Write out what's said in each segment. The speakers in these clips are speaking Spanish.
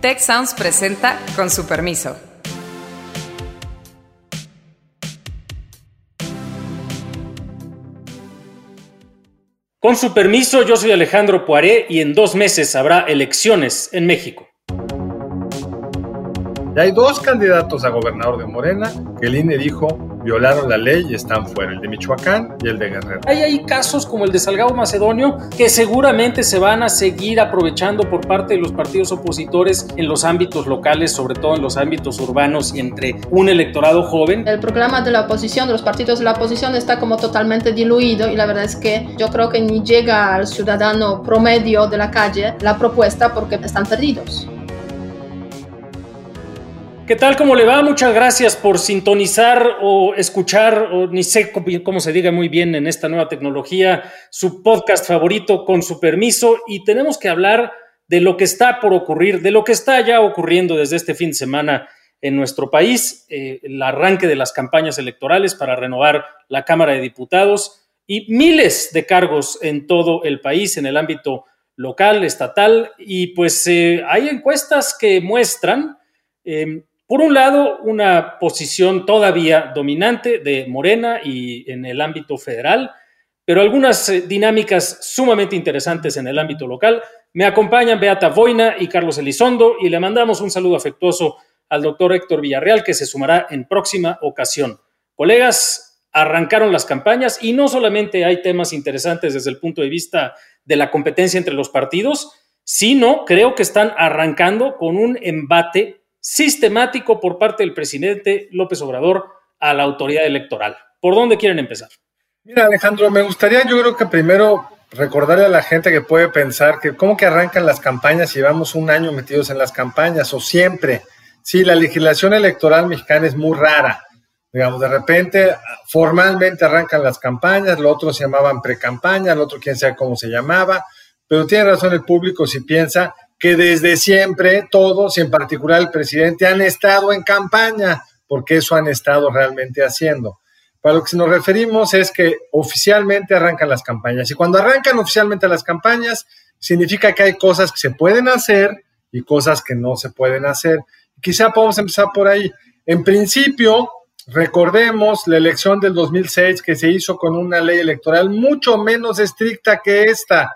Tech Sounds presenta con su permiso. Con su permiso, yo soy Alejandro Poiré y en dos meses habrá elecciones en México. Ya hay dos candidatos a gobernador de Morena que el INE dijo violaron la ley y están fuera, el de Michoacán y el de Guerrero. Hay ahí casos como el de Salgado Macedonio que seguramente se van a seguir aprovechando por parte de los partidos opositores en los ámbitos locales, sobre todo en los ámbitos urbanos y entre un electorado joven. El programa de la oposición, de los partidos de la oposición está como totalmente diluido y la verdad es que yo creo que ni llega al ciudadano promedio de la calle la propuesta porque están perdidos. ¿Qué tal? ¿Cómo le va? Muchas gracias por sintonizar o escuchar, ni sé cómo se diga muy bien en esta nueva tecnología, su podcast favorito con su permiso. Y tenemos que hablar de lo que está por ocurrir, de lo que está ya ocurriendo desde este fin de semana en nuestro país, eh, el arranque de las campañas electorales para renovar la Cámara de Diputados y miles de cargos en todo el país, en el ámbito local, estatal. Y pues eh, hay encuestas que muestran eh, por un lado, una posición todavía dominante de Morena y en el ámbito federal, pero algunas eh, dinámicas sumamente interesantes en el ámbito local. Me acompañan Beata Boina y Carlos Elizondo y le mandamos un saludo afectuoso al doctor Héctor Villarreal que se sumará en próxima ocasión. Colegas, arrancaron las campañas y no solamente hay temas interesantes desde el punto de vista de la competencia entre los partidos, sino creo que están arrancando con un embate sistemático por parte del presidente López Obrador a la autoridad electoral. ¿Por dónde quieren empezar? Mira, Alejandro, me gustaría yo creo que primero recordarle a la gente que puede pensar que cómo que arrancan las campañas y llevamos un año metidos en las campañas o siempre. Sí, la legislación electoral mexicana es muy rara. Digamos, de repente formalmente arrancan las campañas, lo otro se llamaban pre-campaña, lo otro quién sabe cómo se llamaba, pero tiene razón el público si piensa que desde siempre todos, y en particular el presidente, han estado en campaña, porque eso han estado realmente haciendo. Para lo que nos referimos es que oficialmente arrancan las campañas. Y cuando arrancan oficialmente las campañas, significa que hay cosas que se pueden hacer y cosas que no se pueden hacer. Quizá podemos empezar por ahí. En principio, recordemos la elección del 2006 que se hizo con una ley electoral mucho menos estricta que esta.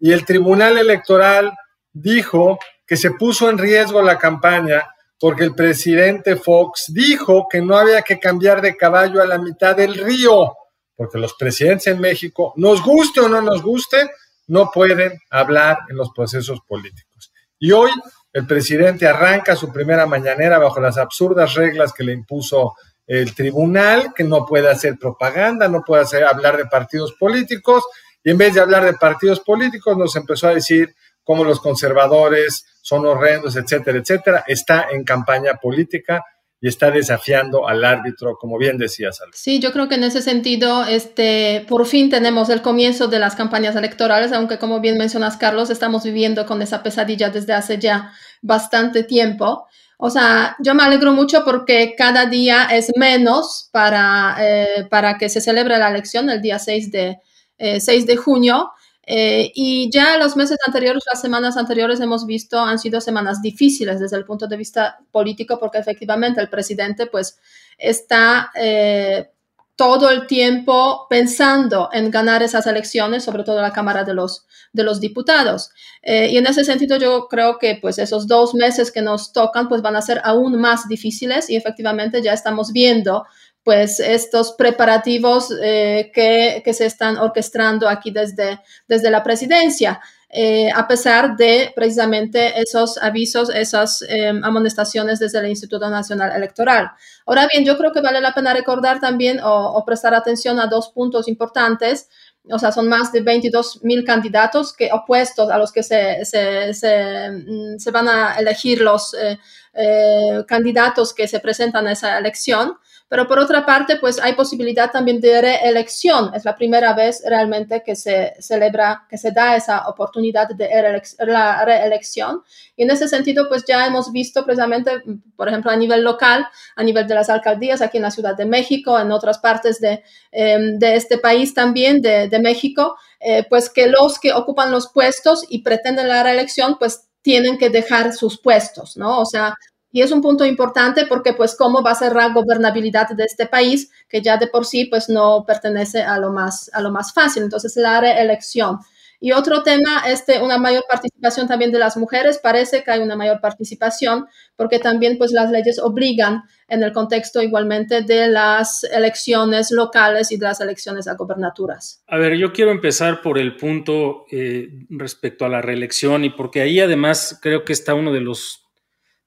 Y el Tribunal Electoral dijo que se puso en riesgo la campaña porque el presidente Fox dijo que no había que cambiar de caballo a la mitad del río, porque los presidentes en México, nos guste o no nos guste, no pueden hablar en los procesos políticos. Y hoy el presidente arranca su primera mañanera bajo las absurdas reglas que le impuso el tribunal, que no puede hacer propaganda, no puede hacer, hablar de partidos políticos, y en vez de hablar de partidos políticos nos empezó a decir como los conservadores son horrendos, etcétera, etcétera, está en campaña política y está desafiando al árbitro, como bien decías. Alex. Sí, yo creo que en ese sentido, este, por fin tenemos el comienzo de las campañas electorales, aunque como bien mencionas, Carlos, estamos viviendo con esa pesadilla desde hace ya bastante tiempo. O sea, yo me alegro mucho porque cada día es menos para, eh, para que se celebre la elección el día 6 de, 6 eh, de junio. Eh, y ya los meses anteriores, las semanas anteriores hemos visto han sido semanas difíciles desde el punto de vista político porque efectivamente el presidente pues está eh, todo el tiempo pensando en ganar esas elecciones, sobre todo la Cámara de los, de los Diputados. Eh, y en ese sentido yo creo que pues esos dos meses que nos tocan pues van a ser aún más difíciles y efectivamente ya estamos viendo pues estos preparativos eh, que, que, se están orquestando aquí desde, desde la presidencia, eh, a pesar de precisamente esos avisos, esas em, amonestaciones desde el Instituto Nacional Electoral. Ahora bien, yo creo que vale la pena recordar también o, prestar atención a dos puntos importantes. O sea, son más de 22 mil candidatos que opuestos a los que se, se, se, mm, van a elegir los eh, candidatos que se presentan a esa elección. Pero por otra parte, pues hay posibilidad también de reelección. Es la primera vez realmente que se celebra, que se da esa oportunidad de la reelección. Y en ese sentido, pues ya hemos visto precisamente, por ejemplo, a nivel local, a nivel de las alcaldías, aquí en la Ciudad de México, en otras partes de, em, de este país también, de, de México, eh, pues que los que ocupan los puestos y pretenden la reelección, pues tienen que dejar sus puestos, ¿no? O sea, y es un punto importante porque pues cómo va a ser la gobernabilidad de este país que ya de por sí pues no pertenece a lo más, a lo más fácil. Entonces la reelección. Y otro tema, este, una mayor participación también de las mujeres. Parece que hay una mayor participación porque también pues las leyes obligan en el contexto igualmente de las elecciones locales y de las elecciones a gobernaturas. A ver, yo quiero empezar por el punto eh, respecto a la reelección y porque ahí además creo que está uno de los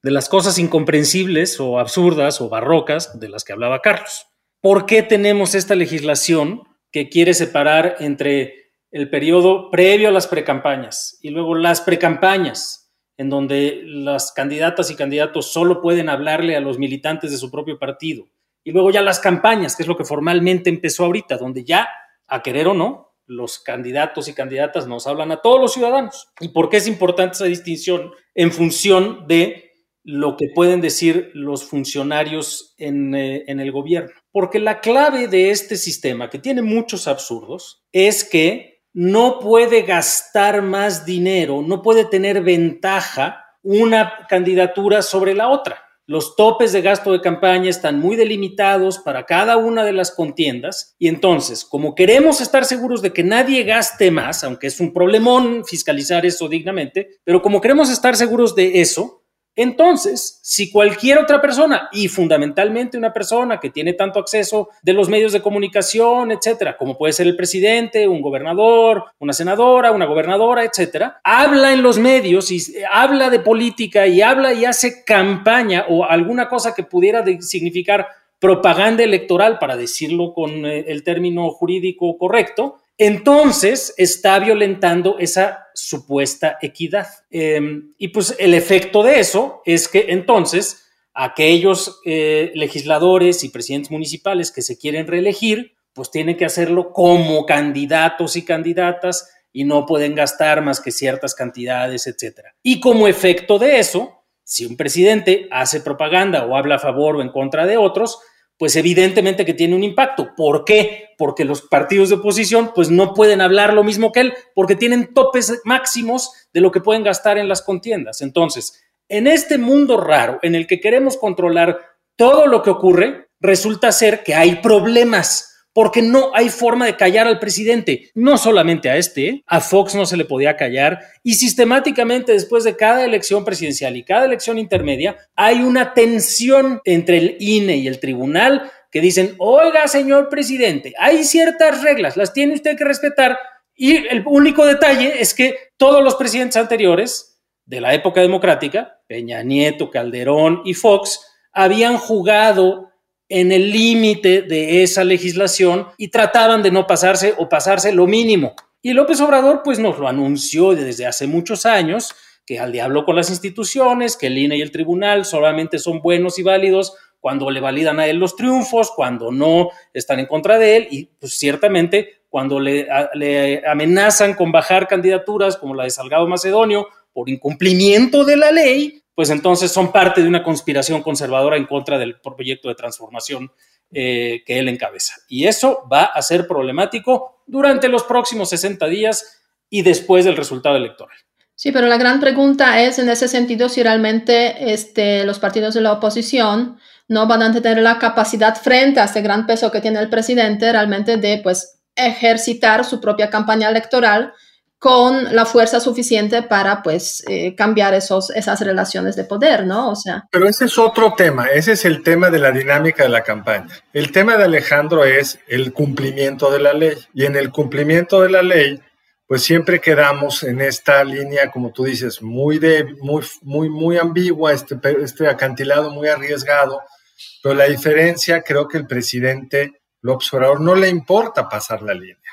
de las cosas incomprensibles o absurdas o barrocas de las que hablaba Carlos. ¿Por qué tenemos esta legislación que quiere separar entre el periodo previo a las precampañas y luego las precampañas, en donde las candidatas y candidatos solo pueden hablarle a los militantes de su propio partido. Y luego ya las campañas, que es lo que formalmente empezó ahorita, donde ya, a querer o no, los candidatos y candidatas nos hablan a todos los ciudadanos. ¿Y por qué es importante esa distinción? En función de lo que pueden decir los funcionarios en, eh, en, el gobierno. Porque la clave de este sistema, que tiene muchos absurdos, es que no puede gastar más dinero, no puede tener ventaja una candidatura sobre la otra. Los topes de gasto de campaña están muy delimitados para cada una de las contiendas y entonces, como queremos estar seguros de que nadie gaste más, aunque es un problemón fiscalizar eso dignamente, pero como queremos estar seguros de eso, entonces, si cualquier otra persona, y fundamentalmente una persona que tiene tanto acceso de los medios de comunicación, etcétera, como puede ser el presidente, un gobernador, una senadora, una gobernadora, etcétera, habla en los medios y habla de política y habla y hace campaña o alguna cosa que pudiera significar propaganda electoral, para decirlo con eh, el término jurídico correcto, entonces está violentando esa supuesta equidad. Em, y pues el efecto de eso es que entonces aquellos eh, legisladores y presidentes municipales que se quieren reelegir, pues tienen que hacerlo como candidatos y candidatas y no pueden gastar más que ciertas cantidades, etc. Y como efecto de eso, si un presidente hace propaganda o habla a favor o en contra de otros, pues evidentemente que tiene un impacto. ¿Por qué? Porque los partidos de oposición pues no pueden hablar lo mismo que él porque tienen topes máximos de lo que pueden gastar en las contiendas. Entonces, en este mundo raro en el que queremos controlar todo lo que ocurre, resulta ser que hay problemas porque no hay forma de callar al presidente, no solamente a este, a Fox no se le podía callar y sistemáticamente después de cada elección presidencial y cada elección intermedia hay una tensión entre el INE y el tribunal que dicen, oiga señor presidente, hay ciertas reglas, las tiene usted que respetar y el único detalle es que todos los presidentes anteriores de la época democrática, Peña Nieto, Calderón y Fox, habían jugado en el límite de esa legislación y trataban de no pasarse o pasarse lo mínimo. Y López Obrador pues nos lo anunció desde hace muchos años, que al diablo con las instituciones, que el INE y el tribunal solamente son buenos y válidos cuando le validan a él los triunfos, cuando no están en contra de él y pues ciertamente cuando le, le amenazan con bajar candidaturas como la de Salgado Macedonio por incumplimiento de la ley, pues entonces son parte de una conspiración conservadora en contra del proyecto de transformación eh, que él encabeza. Y eso va a ser problemático durante los próximos 60 días y después del resultado electoral. Sí, pero la gran pregunta es en ese sentido si realmente este, los partidos de la oposición no van a tener la capacidad frente a este gran peso que tiene el presidente realmente de pues ejercitar su propia campaña electoral con la fuerza suficiente para pues eh, cambiar esos, esas relaciones de poder, ¿no? O sea. Pero ese es otro tema, ese es el tema de la dinámica de la campaña. El tema de Alejandro es el cumplimiento de la ley y en el cumplimiento de la ley pues siempre quedamos en esta línea, como tú dices, muy de, muy, muy, muy ambigua, este, este acantilado muy arriesgado, pero la diferencia creo que el presidente López Obrador no le importa pasar la línea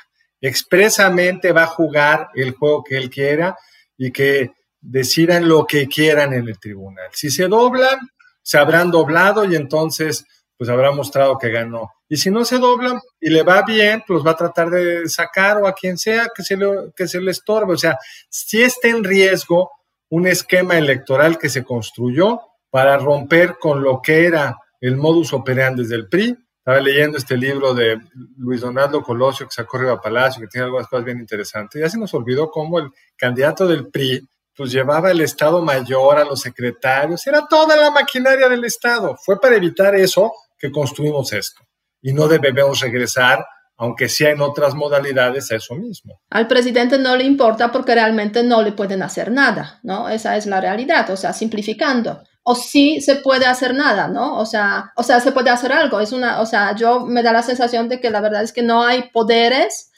expresamente va a jugar el juego que él quiera y que decidan lo que quieran en el tribunal. Si se doblan, se habrán doblado y entonces pues habrá mostrado que ganó. Y si no se doblan y le va bien, pues va a tratar de sacar o a quien sea que se le, que se le estorbe. O sea, si está en riesgo un esquema electoral que se construyó para romper con lo que era el modus operandi del PRI estaba leyendo este libro de Luis Donaldo Colosio que sacó Riva Palacio, que tiene algunas cosas bien interesantes. Ya se nos olvidó cómo el candidato del PRI pues llevaba el Estado Mayor a los secretarios, era toda la maquinaria del Estado. Fue para evitar eso que construimos esto. Y no debemos regresar, aunque sea en otras modalidades, a eso mismo. Al presidente no le importa porque realmente no le pueden hacer nada, ¿no? Esa es la realidad, o sea, simplificando. O sí se puede hacer nada, ¿no? O sea, o sea, se puede hacer algo. Es una, o sea, yo me da la sensación de que la verdad es que no hay poderes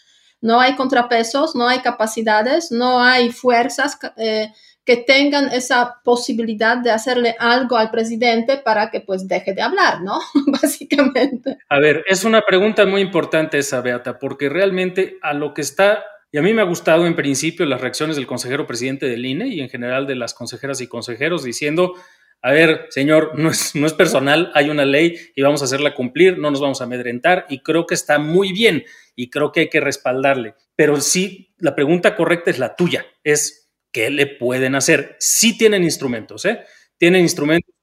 no hay contrapesos, no hay capacidades, no hay fuerzas eh, que tengan esa posibilidad de hacerle algo al presidente para que pues deje de hablar, ¿no? Básicamente. A ver, es una pregunta muy importante esa, Beata, porque realmente a lo que está, y a mí me ha gustado en principio las reacciones del consejero presidente del INE y en general de las consejeras y consejeros diciendo, a ver, señor, no es, no es personal, hay una ley y vamos a hacerla cumplir, no nos vamos a amedrentar y creo que está muy bien y creo que hay que respaldarle. Pero sí, la pregunta correcta es la tuya, es ¿qué le pueden hacer? Sí tienen instrumentos, ¿eh? Tienen instrumentos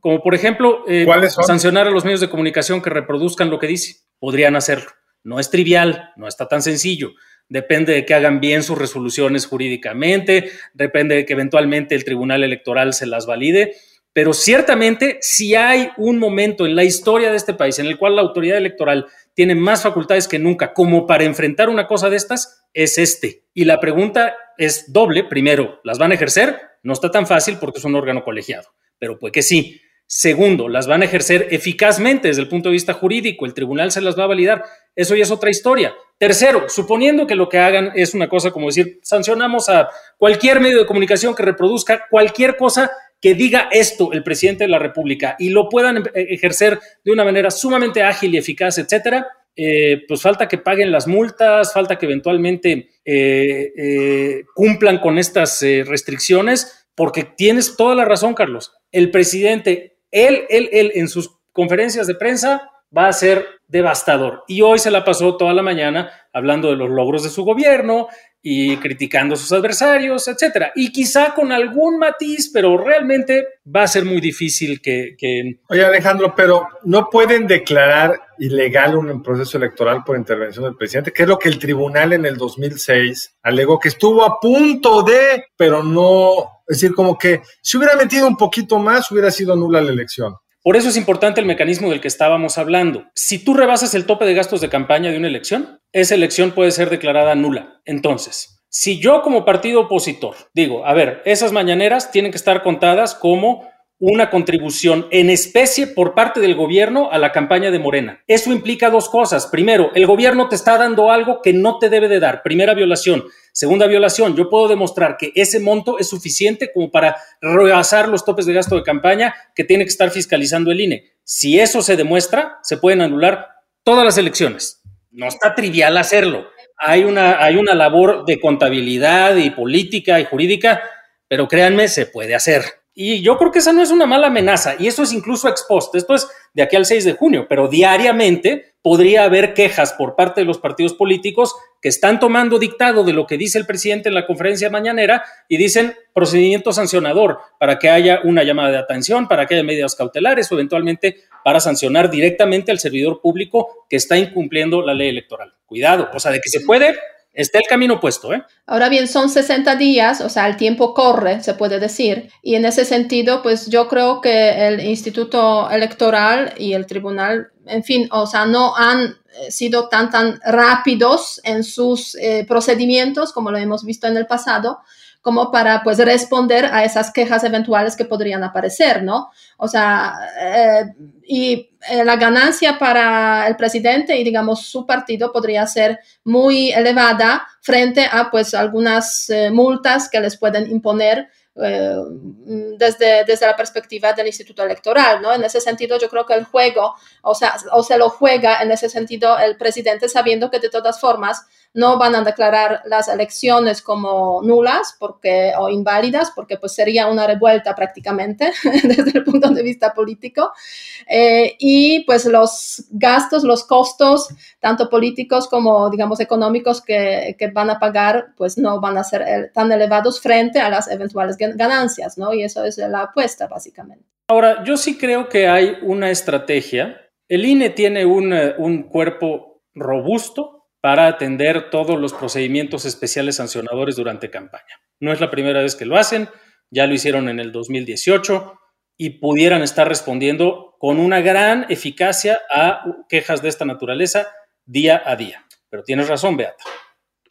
como, por ejemplo, eh, sancionar a los medios de comunicación que reproduzcan lo que dice. Podrían hacerlo. No es trivial, no está tan sencillo. Depende de que hagan bien sus resoluciones jurídicamente, depende de que eventualmente el Tribunal Electoral se las valide, pero ciertamente si hay un momento en la historia de este país en el cual la autoridad electoral tiene más facultades que nunca como para enfrentar una cosa de estas, es este. Y la pregunta es doble. Primero, ¿las van a ejercer? No está tan fácil porque es un órgano colegiado, pero pues que sí. Segundo, las van a ejercer eficazmente desde el punto de vista jurídico, el tribunal se las va a validar. Eso ya es otra historia. Tercero, suponiendo que lo que hagan es una cosa como decir, sancionamos a cualquier medio de comunicación que reproduzca cualquier cosa que diga esto el presidente de la República y lo puedan eh, ejercer de una manera sumamente ágil y eficaz, etcétera, eh, pues falta que paguen las multas, falta que eventualmente eh, cumplan con estas restricciones, porque tienes toda la razón, Carlos. El presidente, él, él, él, en sus conferencias de prensa, va a ser devastador. Y hoy se la pasó toda la mañana hablando de los logros de su gobierno y criticando a sus adversarios, etcétera. Y quizá con algún matiz, pero realmente va a ser muy difícil que, Oye, Alejandro, pero no pueden declarar ilegal un proceso electoral por intervención del presidente, que es lo que el tribunal en el 2006 alegó que estuvo a punto de, pero no, es decir, como que si hubiera metido un poquito más, hubiera sido nula la elección. Por eso es importante el mecanismo del que estábamos hablando. Si tú rebasas el tope de gastos de campaña de una elección, esa elección puede ser declarada nula. Entonces, si yo como partido opositor digo, a ver, esas mañaneras tienen que estar contadas como una contribución en especie por parte del gobierno a la campaña de Morena. Eso implica dos cosas. Primero, el gobierno te está dando algo que no te debe de dar. Primera violación. Segunda violación, yo puedo demostrar que ese monto es suficiente como para rebasar los topes de gasto de campaña que tiene que estar fiscalizando el INE. Si eso se demuestra, se pueden anular todas las elecciones. No está trivial hacerlo. Hay una, hay una labor de contabilidad y política y jurídica, pero créanme, se puede hacer. Y yo creo que esa no es una mala amenaza, y eso es incluso ex post, esto es de aquí al 6 de junio, pero diariamente podría haber quejas por parte de los partidos políticos que están tomando dictado de lo que dice el presidente en la conferencia mañanera y dicen procedimiento sancionador para que haya una llamada de atención, para que haya medidas cautelares o eventualmente para sancionar directamente al servidor público que está incumpliendo la ley electoral. Cuidado, o sea, de que se puede, está el camino puesto. ¿eh? Ahora bien, son 60 días, o sea, el tiempo corre, se puede decir. Y en ese sentido, pues yo creo que el Instituto Electoral y el Tribunal, en fin, o sea, no han eh, sido tan, tan rápidos en sus eh, procedimientos como lo hemos visto en el pasado como para pues responder a esas quejas eventuales que podrían aparecer, ¿no? O sea, eh, y eh, la ganancia para el presidente y digamos su partido podría ser muy elevada frente a pues algunas eh, multas que les pueden imponer eh, desde, desde la perspectiva del Instituto Electoral, ¿no? En ese sentido, yo creo que el juego, o sea, o se lo juega en ese sentido el presidente sabiendo que de todas formas no van a declarar las elecciones como nulas porque, o inválidas, porque pues sería una revuelta prácticamente desde el punto de vista político. Eh, y pues los gastos, los costos, tanto políticos como, digamos, económicos que, que van a pagar, pues no van a ser tan elevados frente a las eventuales ganancias, ¿no? Y eso es la apuesta, básicamente. Ahora, yo sí creo que hay una estrategia. El INE tiene un, un cuerpo robusto, para atender todos los procedimientos especiales sancionadores durante campaña. No es la primera vez que lo hacen, ya lo hicieron en el 2018 y pudieran estar respondiendo con una gran eficacia a quejas de esta naturaleza día a día. Pero tienes razón, Beata.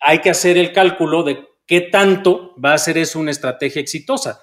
Hay que hacer el cálculo de qué tanto va a ser eso una estrategia exitosa.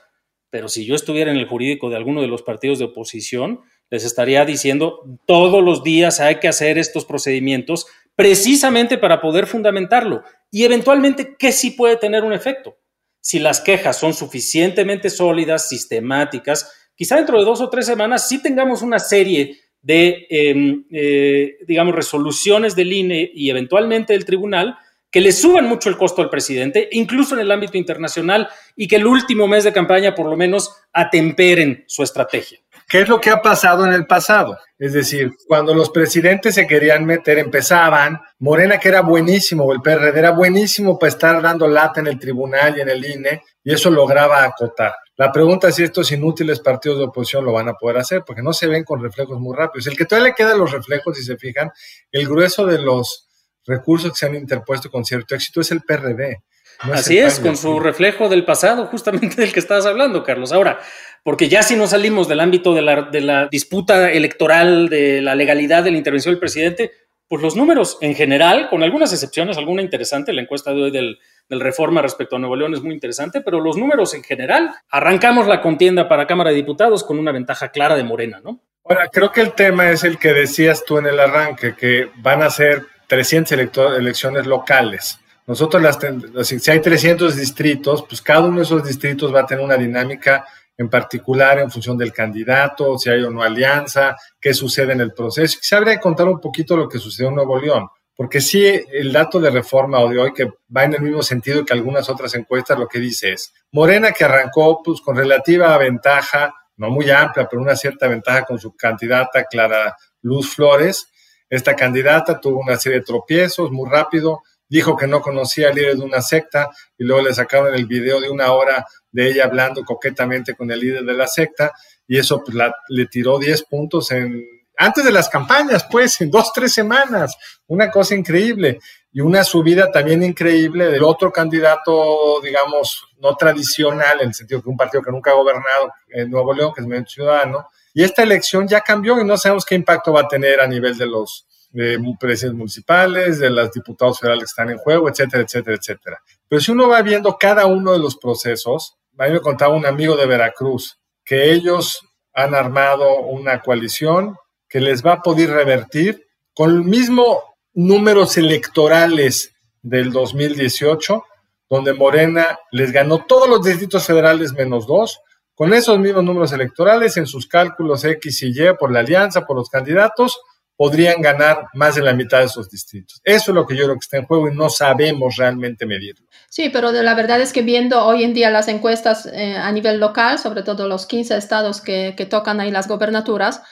Pero si yo estuviera en el jurídico de alguno de los partidos de oposición, les estaría diciendo todos los días hay que hacer estos procedimientos precisamente para poder fundamentarlo y eventualmente que sí puede tener un efecto. Si las quejas son suficientemente sólidas, sistemáticas, quizá dentro de dos o tres semanas sí tengamos una serie de, em, eh, digamos, resoluciones del INE y eventualmente del tribunal que le suban mucho el costo al presidente, incluso en el ámbito internacional, y que el último mes de campaña por lo menos atemperen su estrategia. ¿Qué es lo que ha pasado en el pasado? Es decir, cuando los presidentes se querían meter, empezaban, Morena que era buenísimo, el PRD era buenísimo para estar dando lata en el tribunal y en el INE, y eso lograba acotar. La pregunta es si estos inútiles partidos de oposición lo van a poder hacer, porque no se ven con reflejos muy rápidos. El que todavía le quedan los reflejos, si se fijan, el grueso de los recursos que se han interpuesto con cierto éxito es el PRD. Así es, con su reflejo del pasado, justamente del que estabas hablando, Carlos. Ahora, porque ya si no salimos del ámbito de la, disputa electoral, de la legalidad de la intervención del presidente, pues los números en general, con algunas excepciones, alguna interesante, la encuesta de hoy del, del, Reforma respecto a Nuevo León es muy interesante, pero los números en general, arrancamos la contienda para Cámara de Diputados con una ventaja clara de Morena, ¿no? Ahora, creo que el tema es el que decías tú en el arranque, que van a ser 300 elecciones locales. Nosotros, las, si hay 300 distritos, pues cada uno de esos distritos va a tener una dinámica en particular en función del candidato, si hay o no alianza, qué sucede en el proceso. Quizá habría que contar un poquito lo que sucedió en Nuevo León, porque sí, el dato de reforma o de hoy, que va en el mismo sentido que algunas otras encuestas, lo que dice es, Morena que arrancó pues, con relativa ventaja, no muy amplia, pero una cierta ventaja con su candidata Clara Luz Flores, esta candidata tuvo una serie de tropiezos muy rápido, dijo que no conocía al líder de una secta y luego le sacaron el video de una hora de ella hablando coquetamente con el líder de la secta y eso pues, le tiró 10 puntos en antes de las campañas, pues, en dos, tres semanas. Una cosa increíble. Y una subida también increíble del otro candidato, digamos, no tradicional, en el sentido que un partido que nunca ha gobernado en Nuevo León, que es medio ciudadano. Y esta elección ya cambió y no sabemos qué impacto va a tener a nivel de los de presidentes municipales, de los diputados federales que están en juego, etcétera, etcétera, etcétera. Pero si uno va viendo cada uno de los procesos, a mí me contaba un amigo de Veracruz que ellos han armado una coalición que les va a poder revertir con el mismo números electorales del 2018, donde Morena les ganó todos los distritos federales menos dos, con esos mismos números electorales en sus cálculos X y Y por la alianza, por los candidatos, podrían ganar más de la mitad de esos distritos. Eso es lo que yo creo que está en juego y no sabemos realmente medirlo. Sí, pero la verdad es que viendo hoy en día las encuestas eh, a nivel local, sobre todo los 15 estados que, que, tocan ahí las gobernaturas,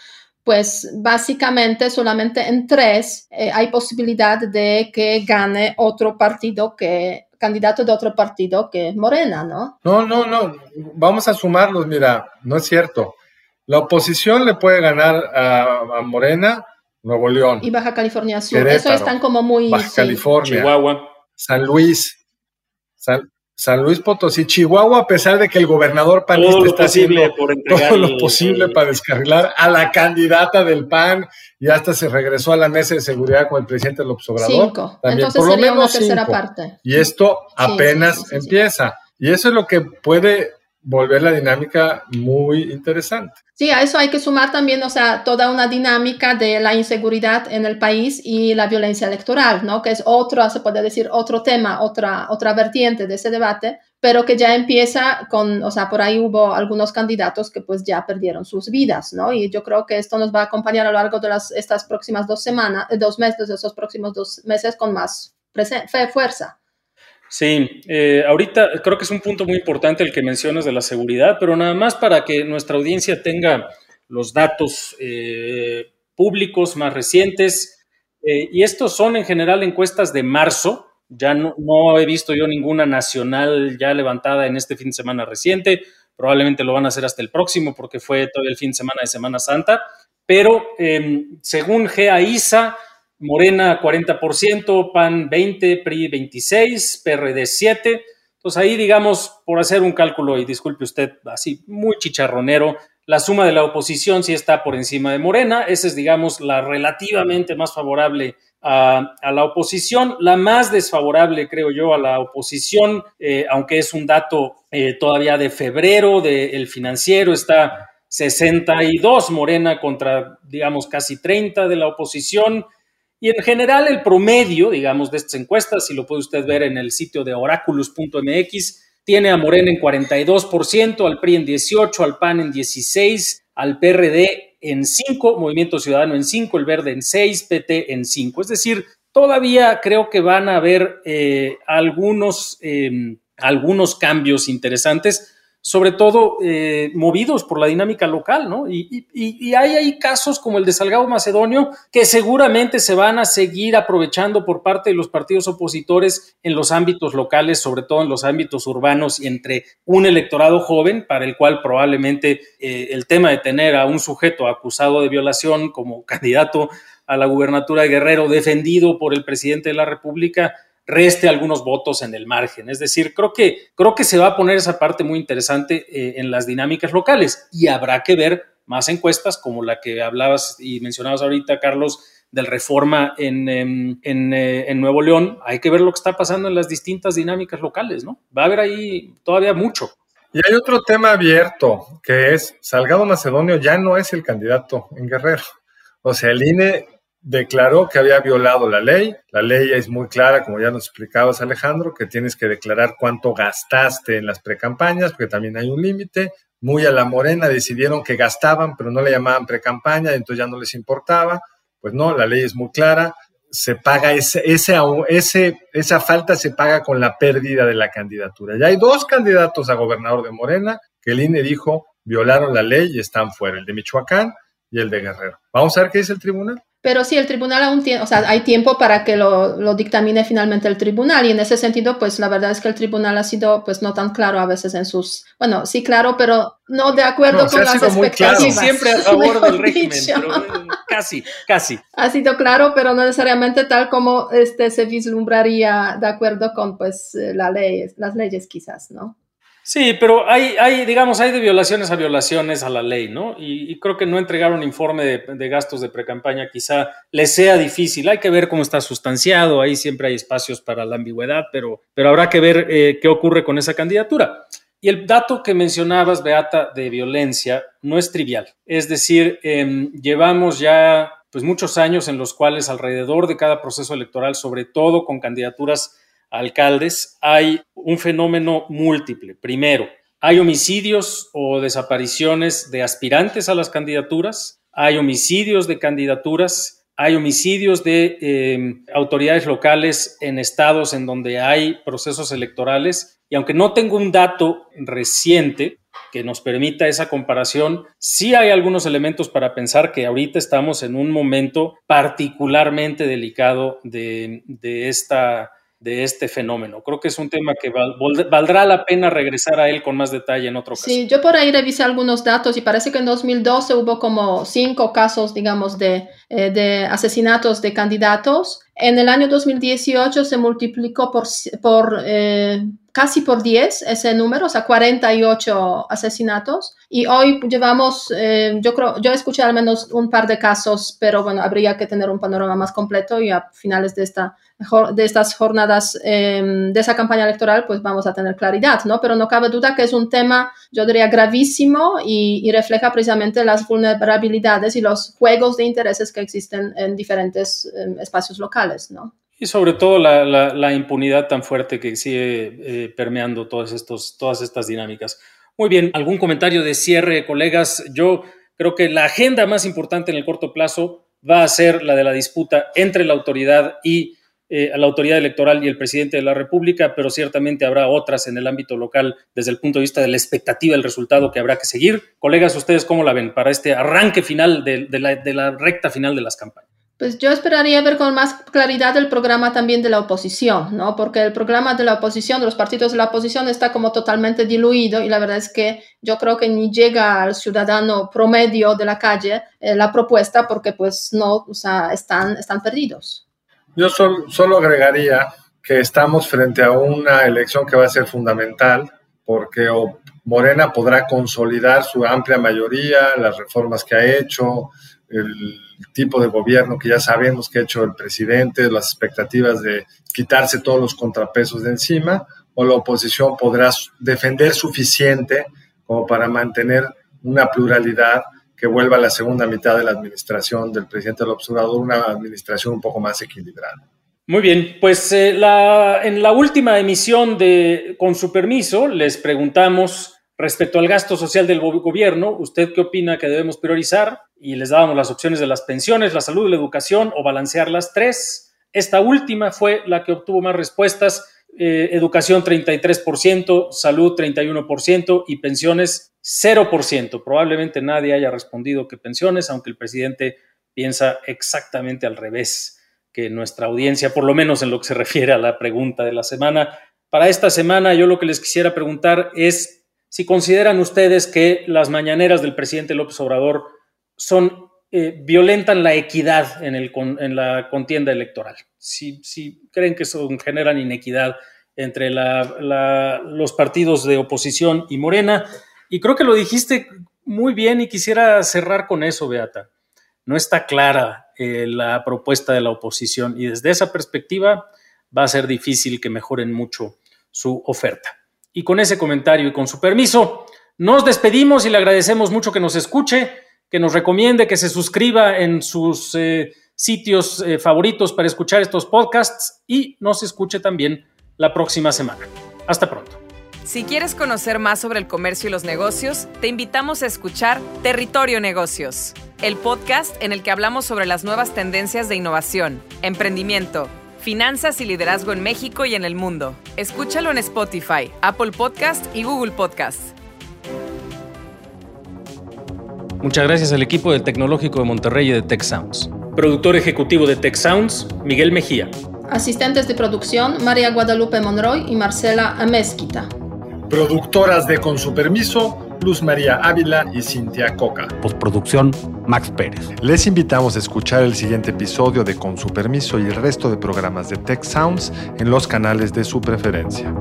pues básicamente solamente en tres eh, hay posibilidad de que gane otro partido que candidato de otro partido que Morena, ¿no? No, no, no. Vamos a sumarlos. Mira, no es cierto. La oposición le puede ganar a Morena Nuevo León. Y Baja California Sur. Eso están como muy. Baja California. Chihuahua. San Luis. San, Luis Potosí. Chihuahua, a pesar de que el gobernador panista está haciendo todo lo posible para descarrilar a la candidata del PAN y hasta se regresó a la mesa de seguridad con el presidente López Obrador. Cinco. Entonces por sería lo menos una tercera parte. Y esto apenas empieza. Y eso es lo que puede volver la dinámica muy interesante. Sí, a eso hay que sumar también, o sea, toda una dinámica de la inseguridad en el país y la violencia electoral, ¿no? Que es otro, se puede decir, otro tema, otra, otra vertiente de ese debate, pero que ya empieza con, o sea, por ahí hubo algunos candidatos que pues ya perdieron sus vidas, ¿no? Y yo creo que esto nos va a acompañar a lo largo de las, estas próximas dos semanas, dos meses, de esos próximos dos meses con más fuerza. Sí, eh, ahorita creo que es un punto muy importante el que mencionas de la seguridad, pero nada más para que nuestra audiencia tenga los datos eh, públicos más recientes. Eh, y estos son en general encuestas de marzo. Ya no, he visto yo ninguna nacional ya levantada en este fin de semana reciente. Probablemente lo van a hacer hasta el próximo porque fue todo el fin de semana de Semana Santa. Pero em, según GAISA, Morena 40%, PAN 20, PRI 26, PRD 7. Entonces ahí, digamos, por hacer un cálculo, y disculpe usted, así muy chicharronero, la suma de la oposición sí está por encima de Morena. Esa es, digamos, la relativamente más favorable a, la oposición. La más desfavorable, creo yo, a la oposición, eh, aunque es un dato eh, todavía de febrero del financiero, está 62 Morena contra, digamos, casi 30 de la oposición. Y en general el promedio, digamos, de estas encuestas, si lo puede usted ver en el sitio de oraculus.mx, tiene a Morena en 42%, al PRI en 18%, al PAN en 16%, al PRD en 5%, Movimiento Ciudadano en 5%, el Verde en 6%, PT en 5%. Es decir, todavía creo que van a haber eh, algunos, eh, algunos cambios interesantes sobre todo eh, movidos por la dinámica local, ¿no? Y, hay ahí casos como el de Salgado Macedonio que seguramente se van a seguir aprovechando por parte de los partidos opositores en los ámbitos locales, sobre todo en los ámbitos urbanos y entre un electorado joven para el cual probablemente eh, el tema de tener a un sujeto acusado de violación como candidato a la gubernatura de Guerrero defendido por el presidente de la República reste algunos votos en el margen. Es decir, creo que, creo que se va a poner esa parte muy interesante eh, en las dinámicas locales y habrá que ver más encuestas como la que hablabas y mencionabas ahorita, Carlos, del reforma en, em, eh, en, Nuevo León. Hay que ver lo que está pasando en las distintas dinámicas locales, ¿no? Va a haber ahí todavía mucho. Y hay otro tema abierto, que es Salgado Macedonio ya no es el candidato en Guerrero. O sea, el INE declaró que había violado la ley. La ley es muy clara, como ya nos explicabas Alejandro, que tienes que declarar cuánto gastaste en las precampañas, porque también hay un límite. Muy a la morena decidieron que gastaban, pero no le llamaban precampaña, entonces ya no les importaba. Pues no, la ley es muy clara. Se paga ese, ese, ese, esa falta se paga con la pérdida de la candidatura. Ya hay dos candidatos a gobernador de Morena que el INE dijo violaron la ley y están fuera, el de Michoacán y el de Guerrero. Vamos a ver qué dice el tribunal. Pero sí, el tribunal aún tiene, o sea, hay tiempo para que lo, lo, dictamine finalmente el tribunal y en ese sentido, pues la verdad es que el tribunal ha sido, pues no tan claro a veces en sus, bueno, sí claro, pero no de acuerdo con las expectativas. siempre a favor del régimen, casi, casi. Ha sido claro, pero no necesariamente tal como este se vislumbraría de acuerdo con, pues, eh, la ley, las leyes quizás, ¿no? Sí, pero hay, hay, digamos, hay de violaciones a violaciones a la ley, ¿no? Y, creo que no entregar un informe de, gastos de precampaña quizá le sea difícil. Hay que ver cómo está sustanciado, ahí siempre hay espacios para la ambigüedad, pero, pero habrá que ver eh, qué ocurre con esa candidatura. Y el dato que mencionabas, Beata, de violencia, no es trivial. Es decir, em, llevamos ya pues, muchos años en los cuales alrededor de cada proceso electoral, sobre todo con candidaturas alcaldes, hay un fenómeno múltiple. Primero, hay homicidios o desapariciones de aspirantes a las candidaturas, hay homicidios de candidaturas, hay homicidios de em, autoridades locales en estados en donde hay procesos electorales. Y aunque no tengo un dato reciente que nos permita esa comparación, sí hay algunos elementos para pensar que ahorita estamos en un momento particularmente delicado de, de esta de este fenómeno. Creo que es un tema que valdrá la pena regresar a él con más detalle en otro caso. Sí, yo por ahí revisé algunos datos y parece que en 2012 hubo como cinco casos, digamos, de, eh, de asesinatos de candidatos. En el año 2018 se multiplicó por, por eh, casi por 10 ese número, o sea, 48 asesinatos. Y hoy llevamos, eh, yo creo, yo escuché al menos un par de casos, pero bueno, habría que tener un panorama más completo y a finales de, esta, de estas jornadas, em, de esa campaña electoral, pues vamos a tener claridad, ¿no? Pero no cabe duda que es un tema, yo diría, gravísimo y, refleja precisamente las vulnerabilidades y los juegos de intereses que existen en diferentes em, espacios locales, ¿no? Y sobre todo la, impunidad tan fuerte que sigue eh, permeando todas, estos, todas estas dinámicas. Muy bien, ¿algún comentario de cierre, colegas? Yo creo que la agenda más importante en el corto plazo va a ser la de la disputa entre la autoridad y eh, la autoridad electoral y el presidente de la República, pero ciertamente habrá otras en el ámbito local desde el punto de vista de la expectativa del resultado que habrá que seguir. Colegas, ¿ustedes cómo la ven para este arranque final de, la, de la recta final de las campañas? Pues yo esperaría ver con más claridad el programa también de la oposición, ¿no? Porque el programa de la oposición, de los partidos de la oposición, está como totalmente diluido y la verdad es que yo creo que ni llega al ciudadano promedio de la calle eh, la propuesta porque pues no, o sea, están, están perdidos. Yo solo agregaría que estamos frente a una elección que va a ser fundamental porque Morena podrá consolidar su amplia mayoría, las reformas que ha hecho, el tipo de gobierno que ya sabemos que ha hecho el presidente, las expectativas de quitarse todos los contrapesos de encima, o la oposición podrá defender suficiente como para mantener una pluralidad que vuelva a la segunda mitad de la administración del presidente del observador, una administración un poco más equilibrada. Muy bien, pues eh, la, en la última emisión de Con su permiso les preguntamos respecto al gasto social del gobierno, ¿usted qué opina que debemos priorizar? y les dábamos las opciones de las pensiones, la salud la educación o balancear las tres. Esta última fue la que obtuvo más respuestas. Eh, educación 33%, salud 31% y pensiones 0%. Probablemente nadie haya respondido que pensiones, aunque el presidente piensa exactamente al revés que nuestra audiencia, por lo menos en lo que se refiere a la pregunta de la semana. Para esta semana yo lo que les quisiera preguntar es si consideran ustedes que las mañaneras del presidente López Obrador eh, violentan la equidad en, la contienda electoral. Si, si creen que son, generan inequidad entre los partidos de oposición y Morena, y creo que lo dijiste muy bien y quisiera cerrar con eso, Beata. No está clara eh, la propuesta de la oposición y desde esa perspectiva va a ser difícil que mejoren mucho su oferta. Y con ese comentario y con su permiso, nos despedimos y le agradecemos mucho que nos escuche que nos recomiende, que se suscriba en sus eh, sitios eh, favoritos para escuchar estos podcasts y nos escuche también la próxima semana. Hasta pronto. Si quieres conocer más sobre el comercio y los negocios, te invitamos a escuchar Territorio Negocios, el podcast en el que hablamos sobre las nuevas tendencias de innovación, emprendimiento, finanzas y liderazgo en México y en el mundo. Escúchalo en Spotify, Apple Podcast y Google Podcast. Muchas gracias al equipo del Tecnológico de Monterrey y de Tech Sounds. Productor ejecutivo de Tech Sounds, Miguel Mejía. Asistentes de producción, María Guadalupe Monroy y Marcela Amezquita. Productoras de Con su permiso, Luz María Ávila y Cintia Coca. Postproducción, Max Pérez. Les invitamos a escuchar el siguiente episodio de Con su permiso y el resto de programas de Tech Sounds en los canales de su preferencia.